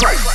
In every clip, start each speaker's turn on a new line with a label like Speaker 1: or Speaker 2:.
Speaker 1: that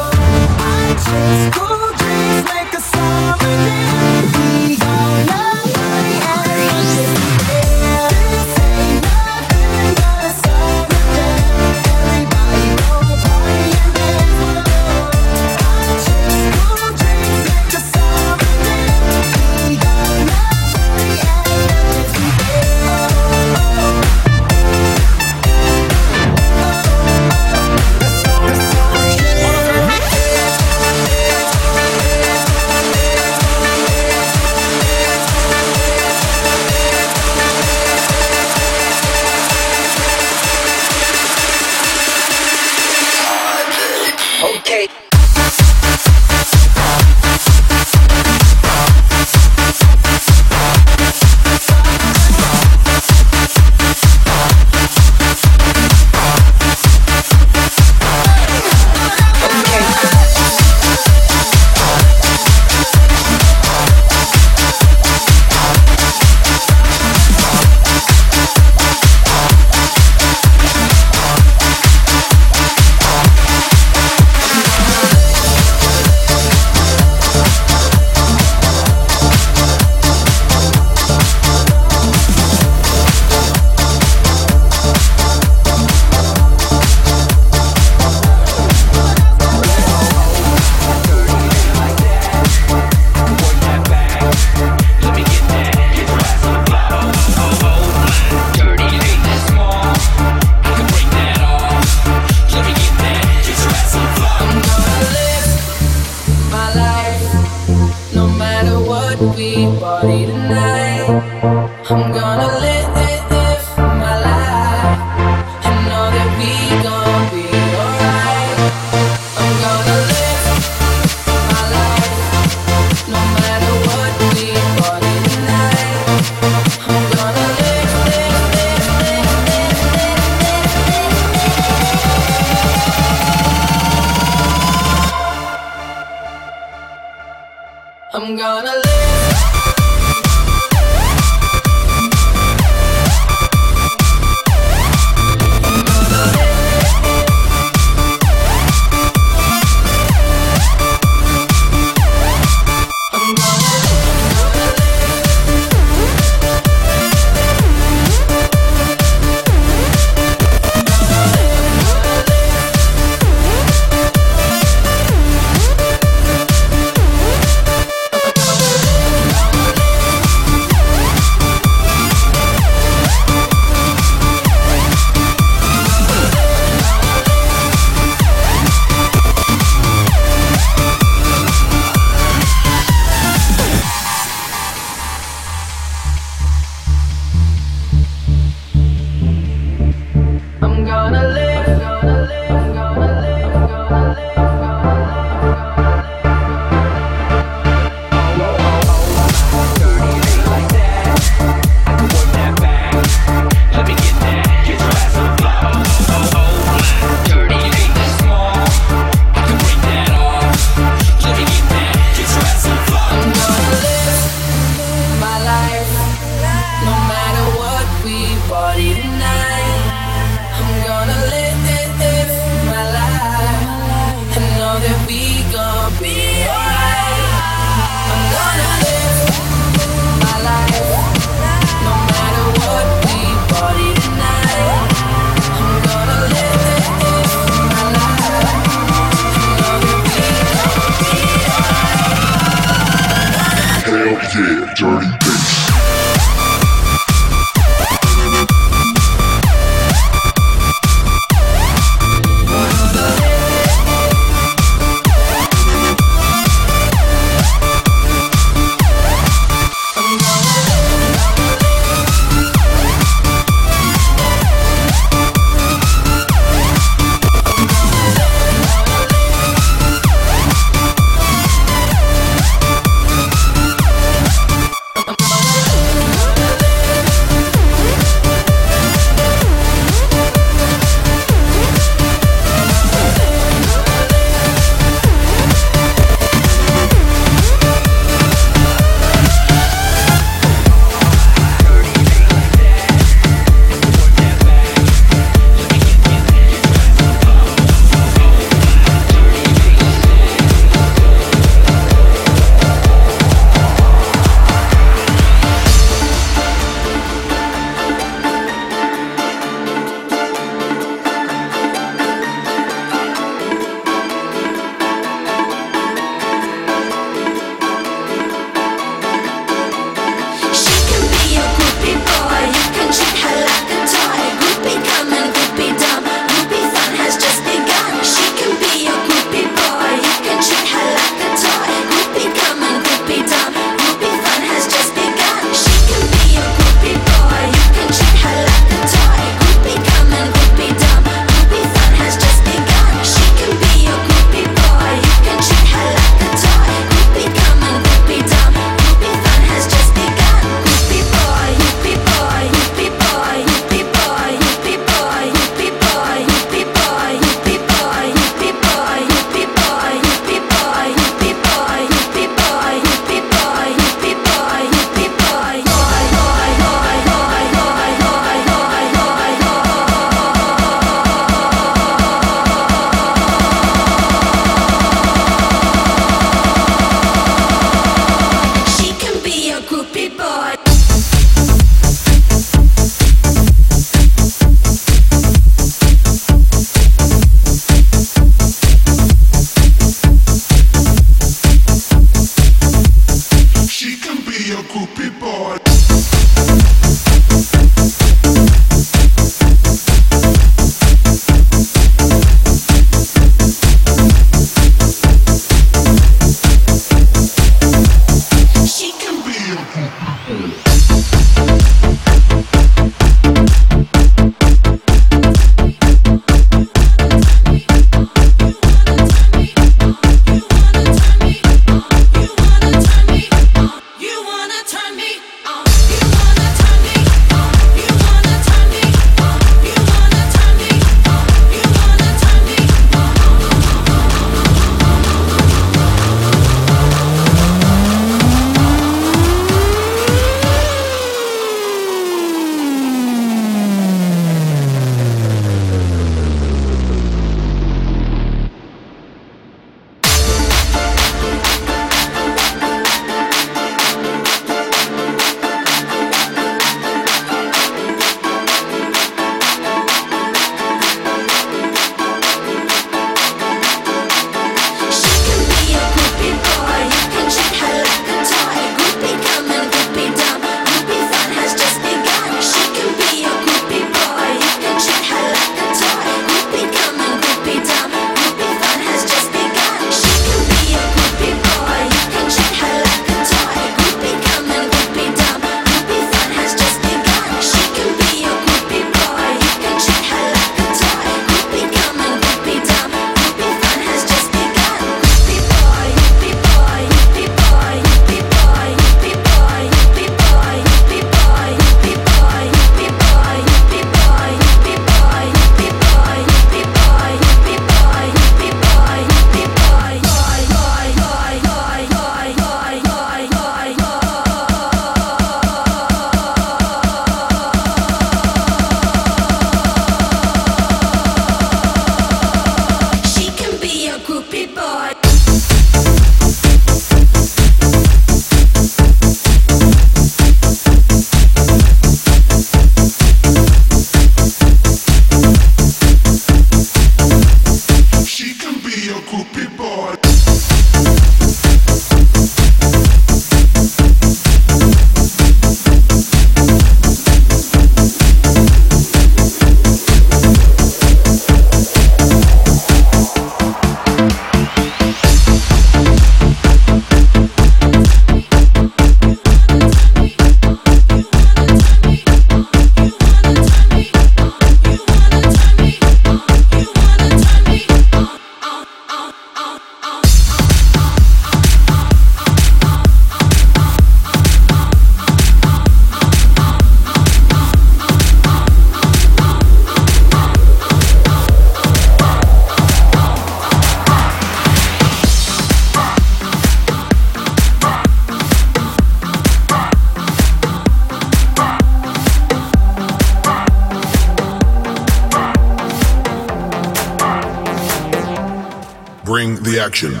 Speaker 2: Action.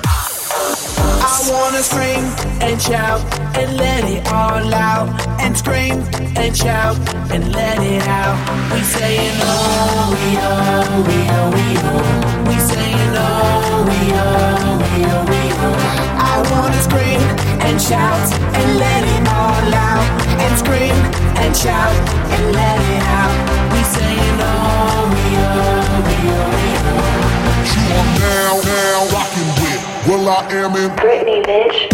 Speaker 3: I wanna scream and shout and let it all out and scream and shout and let it out. We saying oh we oh we oh we oh. We saying oh we oh we oh we oh. I wanna scream and shout and let it all out and scream and shout and let it
Speaker 2: Am in
Speaker 4: Britney. Bitch.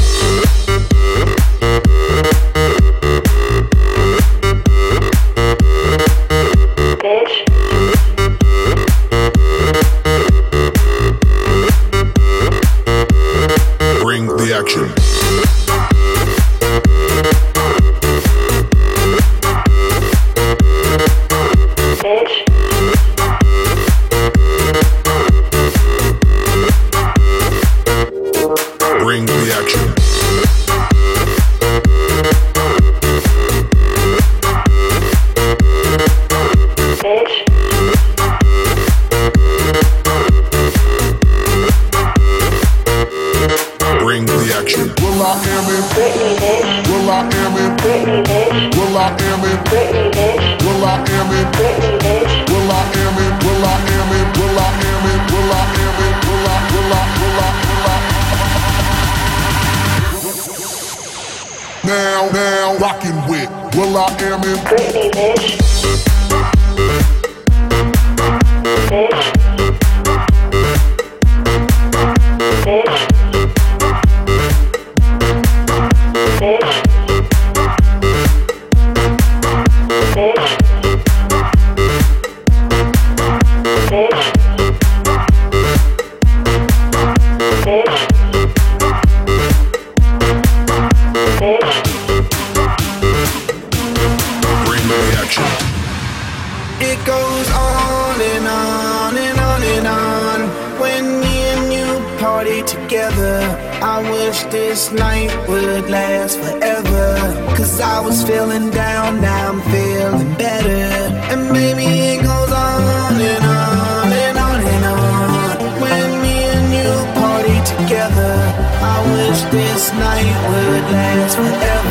Speaker 2: Action. Will I Am in
Speaker 4: Britney, bitch.
Speaker 2: Will I Am in
Speaker 4: Britney, bitch.
Speaker 2: Will I Am in
Speaker 4: Britney, bitch.
Speaker 2: Will I Am in
Speaker 4: Britney, bitch.
Speaker 2: Will I Am in Will I Am in Will I Am in Will I Am in Will I Will I Will I Will I Now, now, rocking with Will I Am in
Speaker 4: Britney. Bitch. Bitch. Bitch.
Speaker 3: This night would last forever. Cause I was feeling down, now I'm feeling better. And maybe it goes on and on and on and on. When me and you party together, I wish this night would last forever,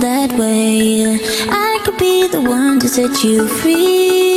Speaker 5: that
Speaker 6: way. I could be the one to set you free.